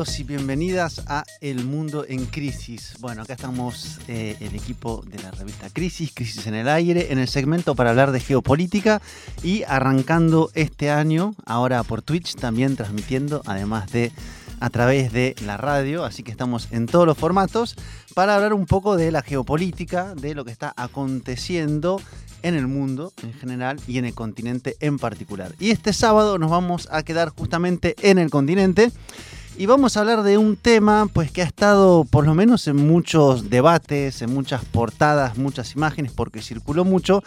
Y bienvenidas a El Mundo en Crisis. Bueno, acá estamos eh, el equipo de la revista Crisis, Crisis en el Aire, en el segmento para hablar de geopolítica y arrancando este año, ahora por Twitch, también transmitiendo, además de a través de la radio, así que estamos en todos los formatos para hablar un poco de la geopolítica, de lo que está aconteciendo en el mundo en general y en el continente en particular. Y este sábado nos vamos a quedar justamente en el continente y vamos a hablar de un tema pues que ha estado por lo menos en muchos debates, en muchas portadas, muchas imágenes porque circuló mucho,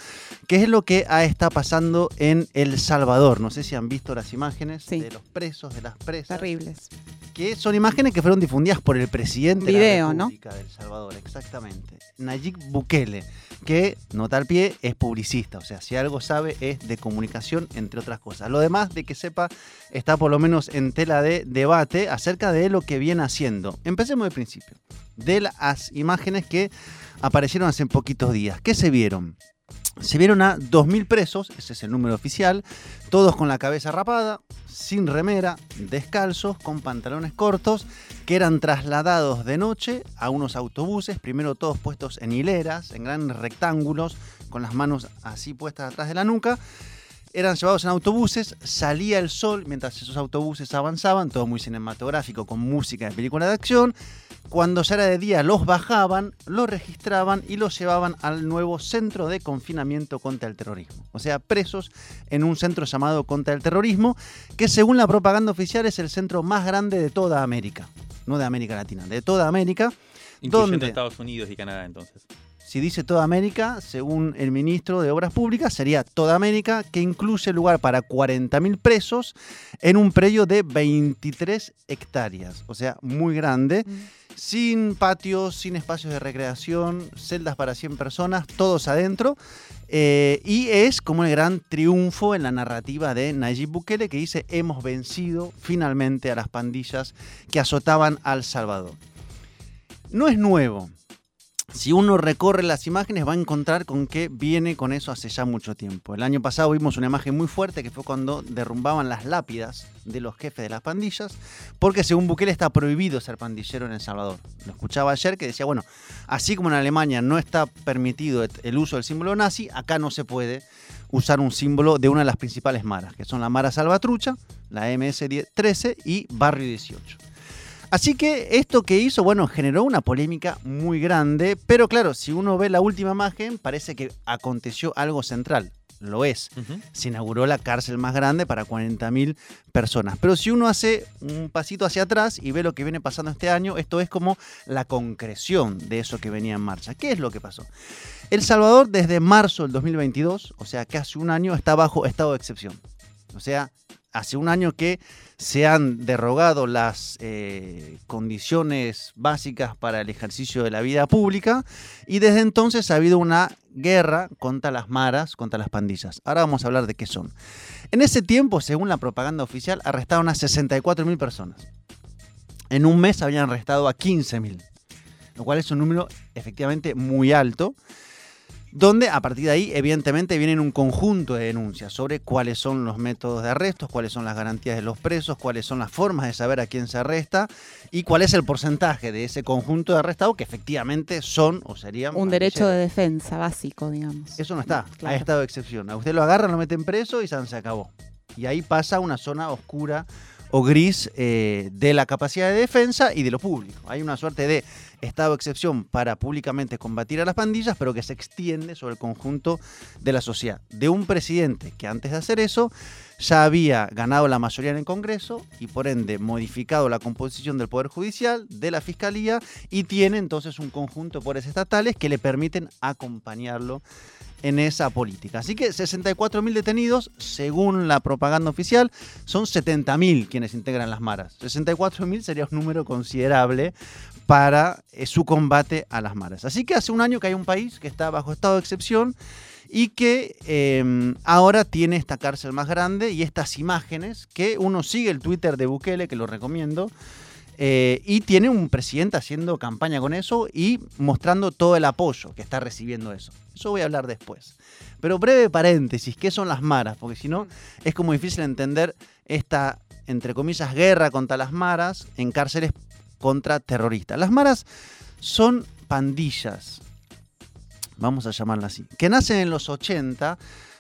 que es lo que está pasando en El Salvador. No sé si han visto las imágenes Sí. de los presos, de las presas Terribles. que son imágenes que fueron difundidas por el presidente de Video, la ¿no? República de El Salvador, exactamente. Nayib Bukele, que, nota al pie, es publicista, o sea, si algo sabe es de comunicación, entre otras cosas. Lo demás, de que sepa, está por lo menos en tela de debate acerca de lo que viene haciendo. Empecemos del principio, de las imágenes que aparecieron hace poquitos días. ¿Qué se vieron? Se vieron a 2.000 presos, ese es el número oficial, todos con la cabeza rapada, sin remera, descalzos, con pantalones cortos, que eran trasladados de noche a unos autobuses, primero todos puestos en hileras, en grandes rectángulos, con las manos así puestas atrás de la nuca. Eran llevados en autobuses, salía el sol mientras esos autobuses avanzaban, todo muy cinematográfico, con música de película de acción. Cuando ya era de día los bajaban, los registraban y los llevaban al nuevo centro de confinamiento contra el terrorismo. O sea, presos en un centro llamado contra el terrorismo, que según la propaganda oficial es el centro más grande de toda América. No de América Latina, de toda América. Incluyendo ¿Dónde? Estados Unidos y Canadá, entonces. Si dice toda América, según el ministro de Obras Públicas, sería toda América, que incluye lugar para 40.000 presos en un predio de 23 hectáreas. O sea, muy grande. Sin patios, sin espacios de recreación, celdas para 100 personas, todos adentro. Eh, y es como el gran triunfo en la narrativa de Nayib Bukele que dice hemos vencido finalmente a las pandillas que azotaban al Salvador. No es nuevo. Si uno recorre las imágenes va a encontrar con que viene con eso hace ya mucho tiempo. El año pasado vimos una imagen muy fuerte que fue cuando derrumbaban las lápidas de los jefes de las pandillas, porque según Bukele está prohibido ser pandillero en El Salvador. Lo escuchaba ayer que decía, bueno, así como en Alemania no está permitido el uso del símbolo nazi, acá no se puede usar un símbolo de una de las principales maras, que son la Mara Salvatrucha, la MS-13 y Barrio 18. Así que esto que hizo, bueno, generó una polémica muy grande, pero claro, si uno ve la última imagen, parece que aconteció algo central. Lo es. Se inauguró la cárcel más grande para 40.000 personas. Pero si uno hace un pasito hacia atrás y ve lo que viene pasando este año, esto es como la concreción de eso que venía en marcha. ¿Qué es lo que pasó? El Salvador desde marzo del 2022, o sea, casi un año, está bajo estado de excepción. O sea, hace un año que se han derogado las eh, condiciones básicas para el ejercicio de la vida pública y desde entonces ha habido una guerra contra las maras, contra las pandillas. Ahora vamos a hablar de qué son. En ese tiempo, según la propaganda oficial, arrestaron a 64.000 personas. En un mes habían arrestado a 15.000, lo cual es un número efectivamente muy alto donde a partir de ahí evidentemente vienen un conjunto de denuncias sobre cuáles son los métodos de arrestos, cuáles son las garantías de los presos, cuáles son las formas de saber a quién se arresta y cuál es el porcentaje de ese conjunto de arrestados que efectivamente son o serían... Un derecho de defensa básico, digamos. Eso no está, Claro. hay estado de excepción. A usted lo agarran, lo meten preso y se acabó. Y ahí pasa una zona oscura o gris eh, de la capacidad de defensa y de lo público. Hay una suerte de estado de excepción para públicamente combatir a las pandillas, pero que se extiende sobre el conjunto de la sociedad. De un presidente que antes de hacer eso ya había ganado la mayoría en el Congreso y por ende modificado la composición del Poder Judicial, de la Fiscalía y tiene entonces un conjunto de poderes estatales que le permiten acompañarlo en esa política. Así que 64.000 detenidos, según la propaganda oficial, son 70.000 quienes integran las maras. 64.000 sería un número considerable para eh, su combate a las maras. Así que hace un año que hay un país que está bajo estado de excepción y que eh, ahora tiene esta cárcel más grande y estas imágenes que uno sigue el Twitter de Bukele, que lo recomiendo, eh, y tiene un presidente haciendo campaña con eso y mostrando todo el apoyo que está recibiendo eso. Eso voy a hablar después. Pero breve paréntesis, ¿qué son las maras? Porque si no, es como difícil entender esta, entre comillas, guerra contra las maras en cárceles contra terroristas. Las maras son pandillas, vamos a llamarlas así, que nacen en los 80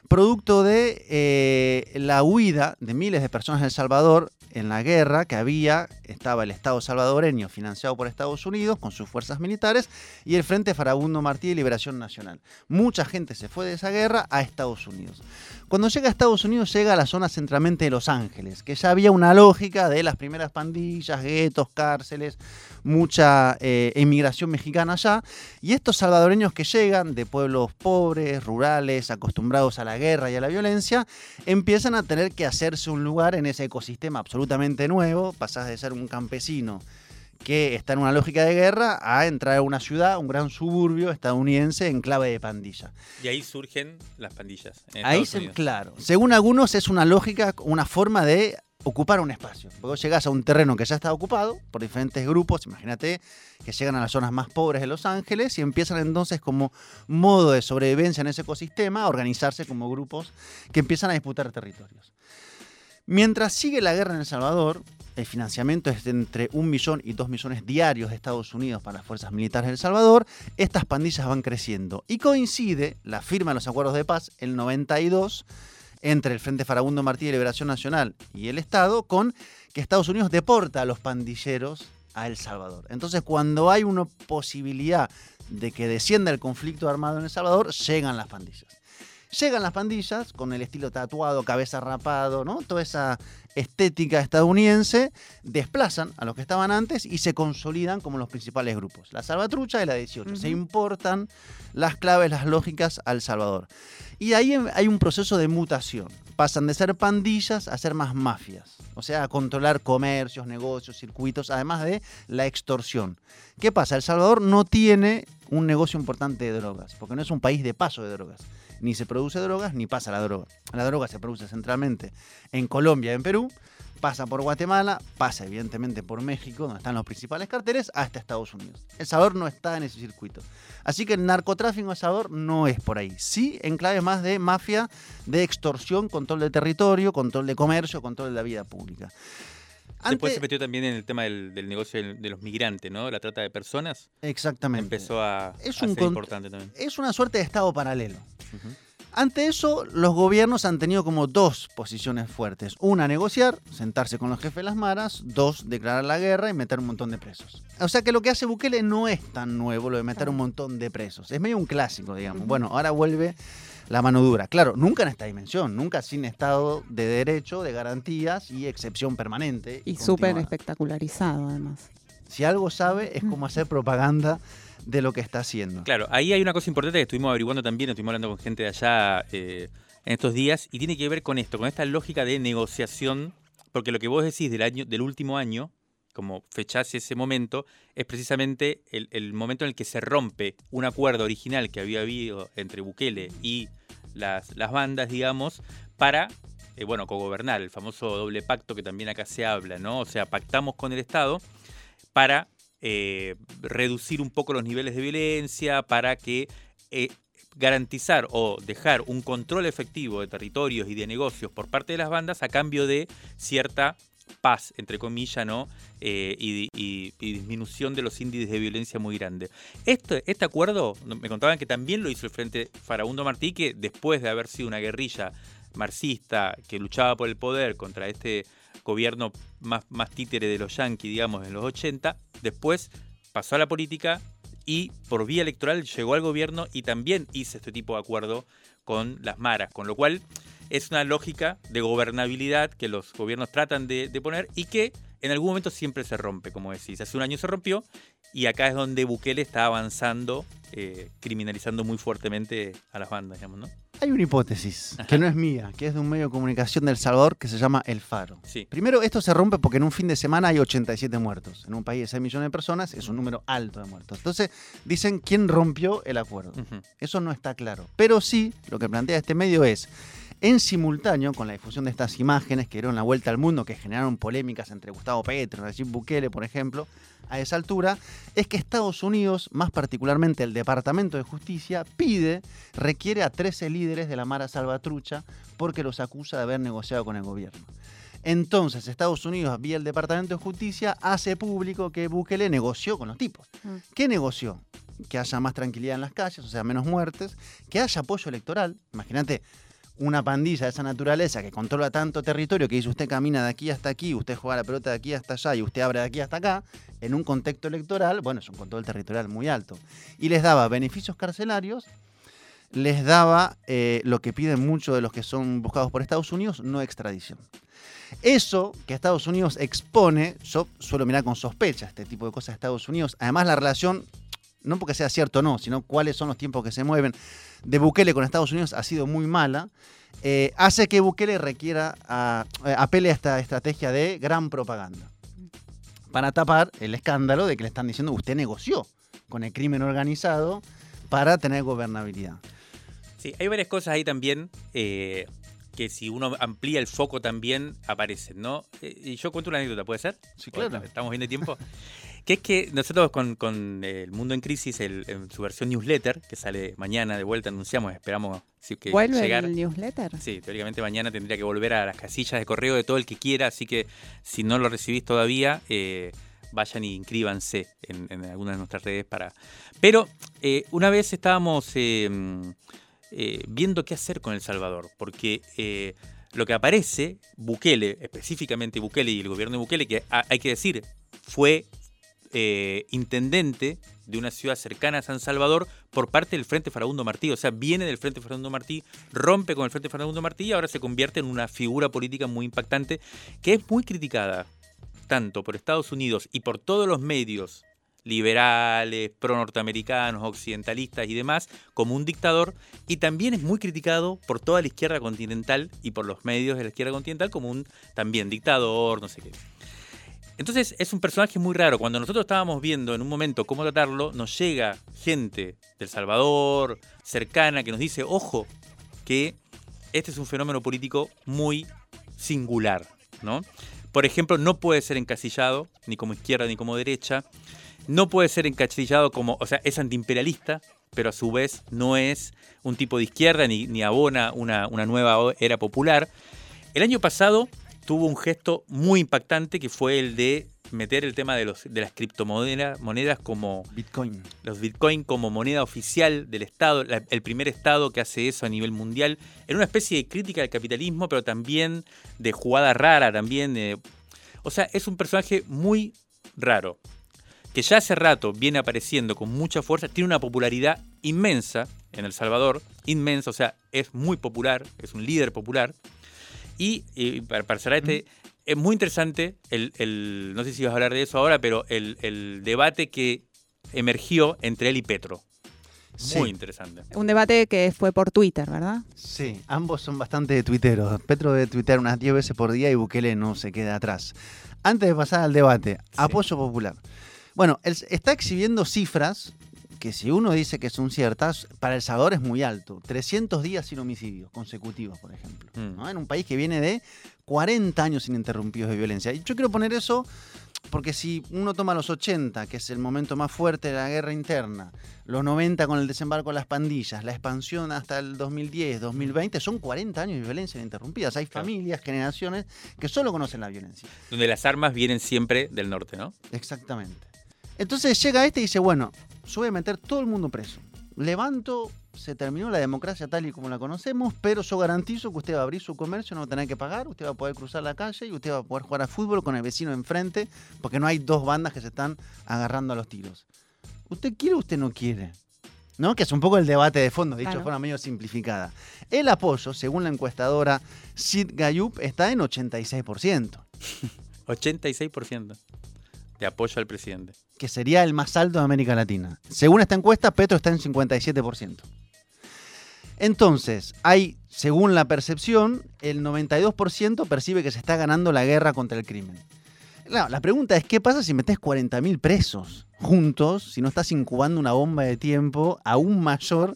producto de eh, la huida de miles de personas en El Salvador en la guerra que había, estaba el Estado salvadoreño financiado por Estados Unidos con sus fuerzas militares y el Frente Farabundo Martí de Liberación Nacional. Mucha gente se fue de esa guerra a Estados Unidos. Cuando llega a Estados Unidos llega a la zona centralmente de Los Ángeles, que ya había una lógica de las primeras pandillas, guetos, cárceles, mucha eh, emigración mexicana allá, y estos salvadoreños que llegan de pueblos pobres, rurales, acostumbrados a la guerra y a la violencia, empiezan a tener que hacerse un lugar en ese ecosistema absolutamente nuevo, pasás de ser un campesino que está en una lógica de guerra a entrar a una ciudad, un gran suburbio estadounidense en clave de pandilla. Y ahí surgen las pandillas. en Ahí se, claro. Según algunos es una lógica, una forma de ocupar un espacio. Porque vos llegás a un terreno que ya está ocupado por diferentes grupos, imagínate que llegan a las zonas más pobres de Los Ángeles y empiezan entonces como modo de sobrevivencia en ese ecosistema a organizarse como grupos que empiezan a disputar territorios. Mientras sigue la guerra en El Salvador, el financiamiento es de entre un millón y dos millones diarios de Estados Unidos para las fuerzas militares de El Salvador, estas pandillas van creciendo. Y coincide la firma de los acuerdos de paz, el 92, entre el Frente Farabundo Martí de Liberación Nacional y el Estado, con que Estados Unidos deporta a los pandilleros a El Salvador. Entonces, cuando hay una posibilidad de que descienda el conflicto armado en El Salvador, llegan las pandillas. Llegan las pandillas con el estilo tatuado, cabeza rapado, ¿no? Toda esa estética estadounidense, desplazan a los que estaban antes y se consolidan como los principales grupos. La Salvatrucha y la 18. Se importan las claves, las lógicas al Salvador. Y ahí hay un proceso de mutación. Pasan de ser pandillas a ser más mafias. O sea, a controlar comercios, negocios, circuitos, además de la extorsión. ¿Qué pasa? El Salvador no tiene un negocio importante de drogas, porque no es un país de paso de drogas. Ni se produce drogas, ni pasa la droga. La droga se produce centralmente en Colombia y en Perú, pasa por Guatemala, pasa evidentemente por México, donde están los principales carteles, hasta Estados Unidos. El Salvador no está en ese circuito. Así que el narcotráfico El Salvador no es por ahí. Sí, en clave más de mafia, de extorsión, control de territorio, control de comercio, control de la vida pública. Después se metió también en el tema del, del negocio de los migrantes, ¿no? La trata de personas. Exactamente. Empezó a, Es a un ser importante también. Es una suerte de Estado paralelo. Ujú. Ante eso, los gobiernos han tenido como dos posiciones fuertes. Una, negociar, sentarse con los jefes de las maras. Dos, declarar la guerra y meter un montón de presos. O sea que lo que hace Bukele no es tan nuevo lo de meter un montón de presos. Es medio un clásico, digamos. Bueno, ahora vuelve la mano dura. Claro, nunca en esta dimensión, nunca sin Estado de derecho, de garantías y excepción permanente. Y súper espectacularizado, además. Si algo sabe, es cómo hacer propaganda de lo que está haciendo. Claro, ahí hay una cosa importante que estuvimos averiguando también, estuvimos hablando con gente de allá eh, en estos días, y tiene que ver con esto, con esta lógica de negociación, porque lo que vos decís del, año, del último año, como fechás ese momento, es precisamente el, momento en el que se rompe un acuerdo original que había habido entre Bukele y las, las bandas, digamos, para, eh, bueno, cogobernar, el famoso doble pacto que también acá se habla, ¿no? O sea, pactamos con el Estado para eh, reducir un poco los niveles de violencia, para que eh, garantizar o dejar un control efectivo de territorios y de negocios por parte de las bandas a cambio de cierta paz, entre comillas, ¿no? Eh, y, y- disminución de los índices de violencia muy grande. Este, este acuerdo, me contaban que también lo hizo el Frente Farabundo Martí, que después de haber sido una guerrilla marxista que luchaba por el poder contra este gobierno más, más títere de los yanquis, digamos, en los 80, después pasó a la política y por vía electoral llegó al gobierno y también hizo este tipo de acuerdo con las maras, con lo cual es una lógica de gobernabilidad que los gobiernos tratan de, poner y que en algún momento siempre se rompe, como decís. Hace un año se rompió y acá es donde Bukele está avanzando, eh, criminalizando muy fuertemente a las bandas, digamos, ¿no? Hay una hipótesis, que no es mía, que es de un medio de comunicación del Salvador que se llama El Faro. Sí. Primero, esto se rompe porque en un fin de semana hay 87 muertos. En un país de 6 millones de personas es un número alto de muertos. Entonces, dicen quién rompió el acuerdo. Eso no está claro. Pero sí, lo que plantea este medio es, en simultáneo con la difusión de estas imágenes que dieron la vuelta al mundo, que generaron polémicas entre Gustavo Petro, Nayib Bukele, por ejemplo, a esa altura, es que Estados Unidos, más particularmente el Departamento de Justicia, pide, requiere a 13 líderes de la Mara Salvatrucha porque los acusa de haber negociado con el gobierno. Entonces, Estados Unidos, vía el Departamento de Justicia, hace público que Bukele negoció con los tipos. Mm. ¿Qué negoció? Que haya más tranquilidad en las calles, o sea, menos muertes, que haya apoyo electoral. Imagínate una pandilla de esa naturaleza que controla tanto territorio que dice usted camina de aquí hasta aquí, usted juega la pelota de aquí hasta allá y usted abre de aquí hasta acá, en un contexto electoral, bueno, es un control territorial muy alto. Y les daba beneficios carcelarios, les daba eh, lo que piden muchos de los que son buscados por Estados Unidos, no extradición. Eso que Estados Unidos expone, yo suelo mirar con sospecha este tipo de cosas de Estados Unidos. Además, la relación, no porque sea cierto o no, sino cuáles son los tiempos que se mueven, de Bukele con Estados Unidos ha sido muy mala. eh, hace que Bukele requiera, a- eh, apele a esta estrategia de gran propaganda. Para tapar el escándalo de que le están diciendo usted negoció con el crimen organizado para tener gobernabilidad. Sí, hay varias cosas ahí también eh, que si uno amplía el foco también aparecen, ¿no? Eh, y yo cuento una anécdota, ¿puede ser? Sí, claro. Estamos bien de tiempo. que es que nosotros con, con El Mundo en Crisis, el- en su versión newsletter, que sale mañana de vuelta, anunciamos, esperamos sí, que ¿Vuelve llegar. el newsletter? Sí, teóricamente mañana tendría que volver a las casillas de correo de todo el que quiera, así que si no lo recibís todavía, eh, vayan y inscríbanse en, en alguna de nuestras redes para... Pero eh, una vez estábamos eh, eh, viendo qué hacer con El Salvador, porque eh, lo que aparece, Bukele, específicamente Bukele y el gobierno de Bukele, que ha- hay que decir, fue eh, intendente de una ciudad cercana a San Salvador por parte del Frente Farabundo Martí. O sea, viene del Frente Farabundo Martí, rompe con el Frente Farabundo Martí y ahora se convierte en una figura política muy impactante que es muy criticada tanto por Estados Unidos y por todos los medios liberales, pro-norteamericanos, occidentalistas y demás, como un dictador, y también es muy criticado por toda la izquierda continental y por los medios de la izquierda continental como un también dictador, no sé qué. Entonces es un personaje muy raro. Cuando nosotros estábamos viendo en un momento cómo tratarlo, nos llega gente del Salvador, cercana, que nos dice, ojo, que este es un fenómeno político muy singular, ¿no? Por ejemplo, no puede ser encasillado, ni como izquierda ni como derecha. No puede ser encasillado como, o sea, es antiimperialista, pero a su vez no es un tipo de izquierda ni, abona una nueva era popular. El año pasado tuvo un gesto muy impactante que fue el de meter el tema de, los, de las criptomonedas monedas como Bitcoin. los Bitcoin como moneda oficial del Estado, la- el primer Estado que hace eso a nivel mundial, en una especie de crítica al capitalismo, pero también de jugada rara, también. o sea, es un personaje muy raro, que ya hace rato viene apareciendo con mucha fuerza, tiene una popularidad inmensa en El Salvador, inmensa, o sea, es muy popular, es un líder popular. Y, eh, para, para cerrar este, es muy interesante, el, el- no sé si vas a hablar de eso ahora, pero el, el debate que emergió entre él y Petro. Sí. Muy interesante. Un debate que fue por Twitter, ¿verdad? Sí, ambos son bastante tuiteros. Petro debe tuitear unas 10 veces por día y Bukele no se queda atrás. Antes de pasar al debate, apoyo popular. Bueno, él está exhibiendo cifras que si uno dice que son ciertas, para El Salvador es muy alto. 300 días sin homicidios consecutivos, por ejemplo. Mm. ¿no? En un país que viene de 40 años ininterrumpidos de violencia. Y yo quiero poner eso porque si uno toma los 80, que es el momento más fuerte de la guerra interna, los 90 con el desembarco de las pandillas, la expansión hasta el 2010, 2020, son 40 años de violencia ininterrumpidas. Hay familias, generaciones que solo conocen la violencia. Donde las armas vienen siempre del norte, ¿no? Exactamente. Entonces llega este y dice, bueno, yo voy a meter todo el mundo preso. Levanto, se terminó la democracia tal y como la conocemos, pero yo garantizo que usted va a abrir su comercio, no va a tener que pagar, usted va a poder cruzar la calle y usted va a poder jugar a fútbol con el vecino enfrente, porque no hay dos bandas que se están agarrando a los tiros. ¿Usted quiere o usted no quiere? ¿No? Que es un poco el debate de fondo, dicho de forma medio simplificada. El apoyo, según la encuestadora Sid Gayup, está en 86%. 86% de apoyo al presidente. Que sería el más alto de América Latina. Según esta encuesta, Petro está en 57%. Entonces, hay, según la percepción, el 92% percibe que se está ganando la guerra contra el crimen. Claro, la pregunta es, ¿qué pasa si metes 40.000 presos juntos, si no estás incubando una bomba de tiempo aún mayor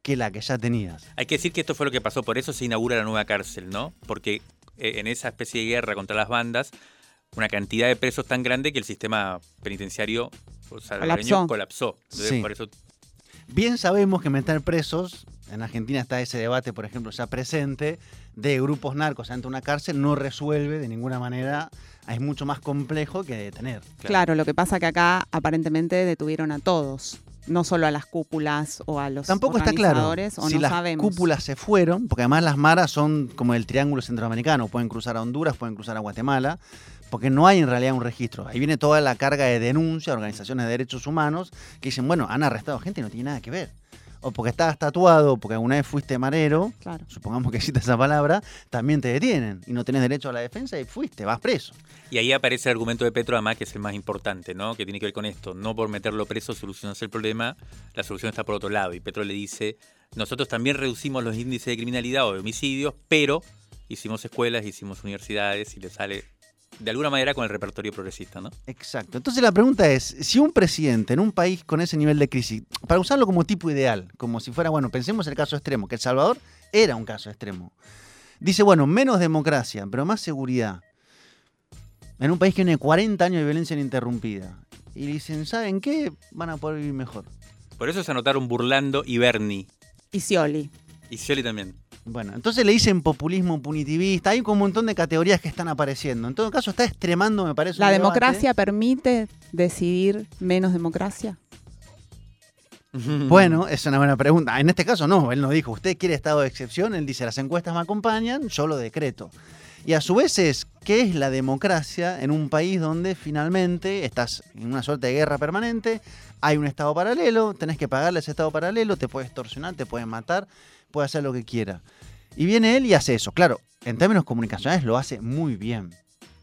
que la que ya tenías? Hay que decir que esto fue lo que pasó, por eso se inaugura la nueva cárcel, ¿no? Porque eh, en esa especie de guerra contra las bandas, una cantidad de presos tan grande que el sistema penitenciario salvadoreño Colapsó. colapsó. Entonces, Sí. por eso Bien sabemos que meter presos, en Argentina está ese debate, por ejemplo, ya presente, de grupos narcos ante una cárcel, no resuelve de ninguna manera, es mucho más complejo que detener. Claro, lo que pasa que acá aparentemente detuvieron a todos, no solo a las cúpulas o a los Tampoco está claro organizadores, o si no las sabemos. cúpulas se fueron, porque además las maras son como el triángulo centroamericano, pueden cruzar a Honduras, pueden cruzar a Guatemala, porque no hay en realidad un registro. Ahí viene toda la carga de denuncia, organizaciones de derechos humanos, que dicen, bueno, han arrestado gente y no tiene nada que ver. O porque estabas tatuado, o porque alguna vez fuiste marero, Claro. supongamos que existe esa palabra, también te detienen y no tenés derecho a la defensa y fuiste, vas preso. Y ahí aparece el argumento de Petro, además, que es el más importante, ¿no? Que tiene que ver con esto. No por meterlo preso solucionas el problema, la solución está por otro lado. Y Petro le dice, nosotros también reducimos los índices de criminalidad o de homicidios, pero hicimos escuelas, hicimos universidades y le sale de alguna manera con el repertorio progresista, ¿no? Exacto. Entonces la pregunta es, si un presidente en un país con ese nivel de crisis, para usarlo como tipo ideal, como si fuera, bueno, pensemos el caso extremo, que El Salvador era un caso extremo. Dice, bueno, menos democracia, pero más seguridad. En un país que tiene 40 años de violencia ininterrumpida. Y dicen, ¿saben qué? Van a poder vivir mejor. Por eso se anotaron burlando y Bernie. Y Scioli. Y Scioli también. Bueno, entonces le dicen populismo punitivista. Hay como un montón de categorías que están apareciendo. En todo caso, está extremando, me parece. ¿La un debate. democracia permite decidir menos democracia? Bueno, es una buena pregunta. En este caso no, él no dijo, usted quiere estado de excepción, él dice, las encuestas me acompañan, yo lo decreto. Y a su vez es, ¿qué es la democracia en un país donde finalmente estás en una suerte de guerra permanente, hay un estado paralelo, tenés que pagarle a ese estado paralelo, te puede extorsionar, te puede matar, puede hacer lo que quiera. Y viene él y hace eso. Claro, en términos comunicacionales lo hace muy bien.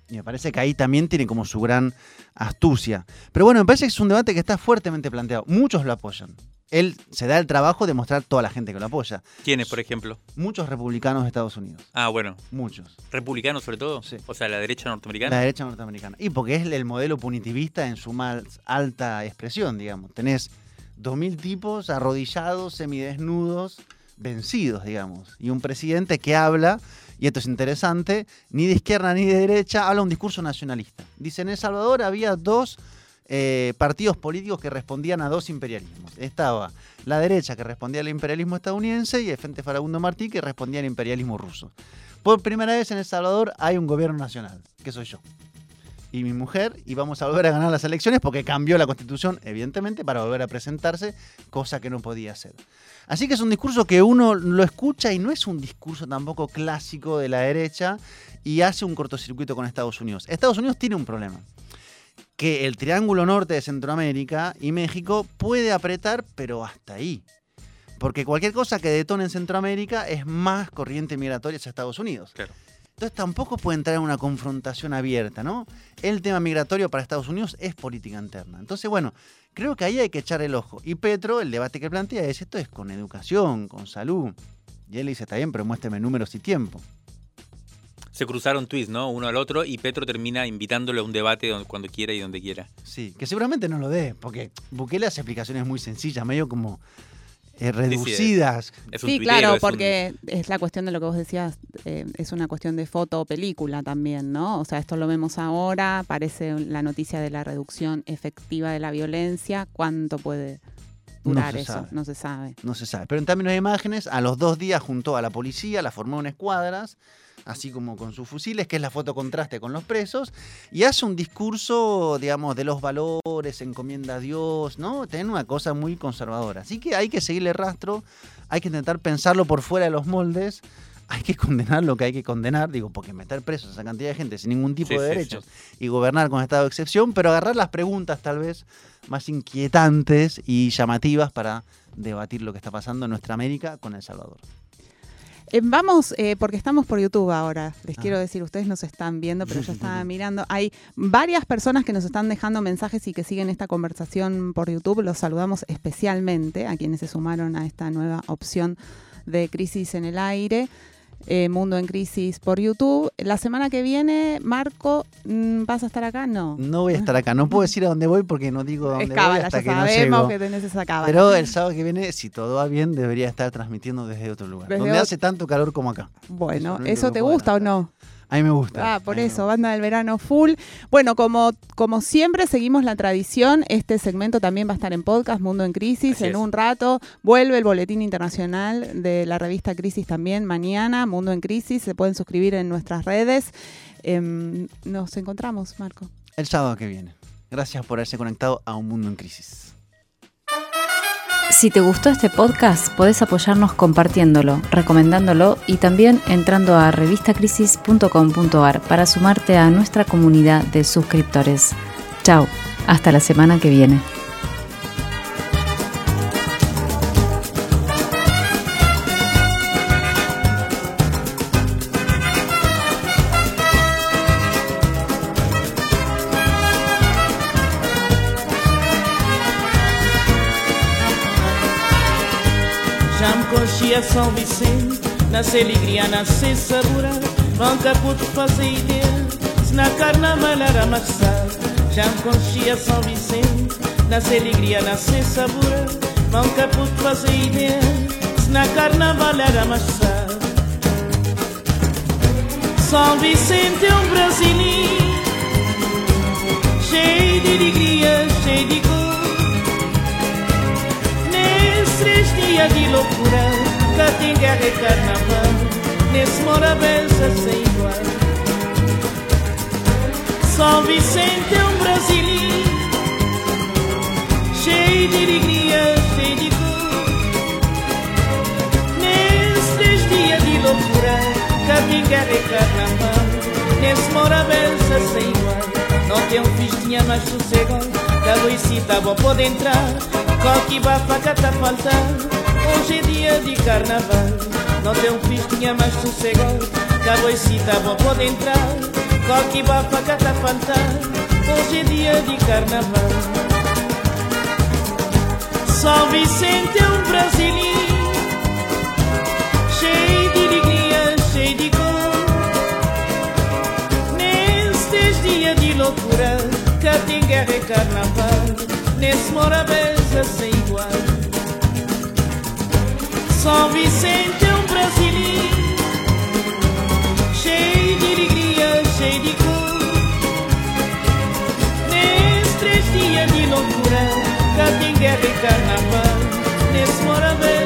Y me parece que ahí también tiene como su gran astucia. Pero bueno, me parece que es un debate que está fuertemente planteado. Muchos lo apoyan. Él se da el trabajo de mostrar toda la gente que lo apoya. ¿Quiénes, por ejemplo? Muchos republicanos de Estados Unidos. Ah, bueno, Muchos. republicanos sobre todo. Sí. O sea, la derecha La norteamericana. derecha norteamericana. Y porque es el modelo punitivista en su más alta expresión, digamos. Tenés 2.000 tipos arrodillados, semidesnudos, vencidos, digamos. Y un presidente que habla, y esto es interesante, ni de izquierda ni de derecha, habla un discurso nacionalista. Dice, en El Salvador había dos eh, partidos políticos que respondían a dos imperialismos. Estaba la derecha que respondía al imperialismo estadounidense y el Frente Farabundo Martí que respondía al imperialismo ruso. Por primera vez en El Salvador hay un gobierno nacional, que soy yo. Y mi mujer, y vamos a volver a ganar las elecciones porque cambió la constitución, evidentemente, para volver a presentarse, cosa que no podía hacer. Así que es un discurso que uno lo escucha y no es un discurso tampoco clásico de la derecha y hace un cortocircuito con Estados Unidos. Estados Unidos tiene un problema que el triángulo norte de Centroamérica y México puede apretar, pero hasta ahí. Porque cualquier cosa que detone en Centroamérica es más corriente migratoria hacia Estados Unidos. Claro. Entonces tampoco puede entrar en una confrontación abierta, ¿no? El tema migratorio para Estados Unidos es política interna. Entonces, bueno, creo que ahí hay que echar el ojo. Y Petro, el debate que plantea es, esto es con educación, con salud. Y él dice, está bien, pero muéstrame números y tiempo. Se cruzaron tweets, ¿no? Uno al otro y Petro termina invitándolo a un debate cuando quiera y donde quiera. Sí, que seguramente no lo dé, porque Bukele hace explicaciones muy sencillas, medio como eh, reducidas. Es un Sí, tuitero, claro, es un- porque es la cuestión de lo que vos decías, eh, es una cuestión de foto o película también, ¿no? O sea, esto lo vemos ahora, parece la noticia de la reducción efectiva de la violencia, ¿cuánto puede durar se eso? sabe. No se sabe. No se sabe. Pero en términos de imágenes, a los dos días juntó a la policía, la formó en escuadras, así como con sus fusiles, que es la foto contraste con los presos, y hace un discurso, digamos, de los valores, encomienda a Dios, ¿no? Tiene una cosa muy conservadora. Así que hay que seguirle rastro, hay que intentar pensarlo por fuera de los moldes. Hay que condenar lo que hay que condenar, digo, porque meter presos a esa cantidad de gente sin ningún tipo Sí, de sí, derechos y gobernar con estado de excepción, pero agarrar las preguntas tal vez más inquietantes y llamativas para debatir lo que está pasando en nuestra América con El Salvador. Eh, vamos, eh, porque estamos por YouTube ahora. Les Ah. quiero decir, ustedes nos están viendo, pero yo estaba mirando. Hay varias personas que nos están dejando mensajes y que siguen esta conversación por YouTube. Los saludamos especialmente a quienes se sumaron a esta nueva opción de Crisis en el Aire. Eh, Mundo en Crisis por YouTube. La semana que viene, Marco, mm, ¿vas a estar acá? No. No voy a estar acá. No puedo decir a dónde voy porque no digo a dónde voy hasta ya que no sabemos llego. que tenés esa cábala. Pero el sábado que viene, si todo va bien, debería estar transmitiendo desde otro lugar. Desde donde hace tanto calor como acá. bueno, eso es lo único ¿eso que te gusta o no? A mí me gusta. Ah, por eso, banda del verano full. Bueno, como, como siempre seguimos la tradición, este segmento también va a estar en podcast, Mundo en Crisis, Así en es. un rato. Vuelve el boletín internacional de la revista Crisis también mañana, Mundo en Crisis. Se pueden suscribir en nuestras redes. Em, nos encontramos, Marco. El sábado que viene. Gracias por haberse conectado a Un Mundo en Crisis. Si te gustó este podcast, podés apoyarnos compartiéndolo, recomendándolo y también entrando a revistacrisis.com.ar para sumarte a nuestra comunidad de suscriptores. Chao, hasta la semana que viene. Nasce saborar. Nunca pude fazer ideia, se na carnaval era amassar. Já me conhecia São Vicente, nasce alegria, nasce saborar. Nunca pude fazer ideia, se na carnaval era amassar. São Vicente é um brasileiro, cheio de alegria, cheio de cor. Nesses dias de loucura guerra e carnaval Nesse morabeza sem igual. São Vicente é um brasileiro Cheio de alegria, cheio de cor. Nesses dias de loucura guerra e carnaval Nesse morabeza sem igual. Não tem um festinha mais sossegado Da Luisita vou poder entrar. Qualquer bafaca tá faltando Hoje é dia de carnaval. Não tem um festinha mais sossegado. Luisita vou poder entrar. Qualquer bafaca tá faltando Hoje é dia de carnaval. São Vicente é um brasileiro. Cheio de alegria, cheio de cor. Nestes dias de loucura Cá tem guerra e carnaval. Nesse morabeza sem igual São Vicente é um brasileiro. Cheio de alegria, cheio de cor. Nesses três dias de loucura tem guerra e carnaval Nesse morabeza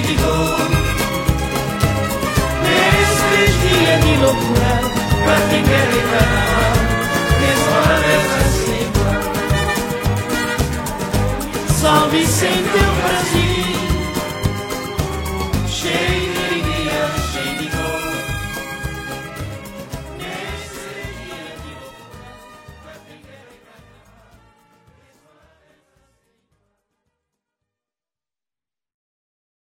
et du dos. Mais ce qui est dit locura, pratiquer et carnaval, les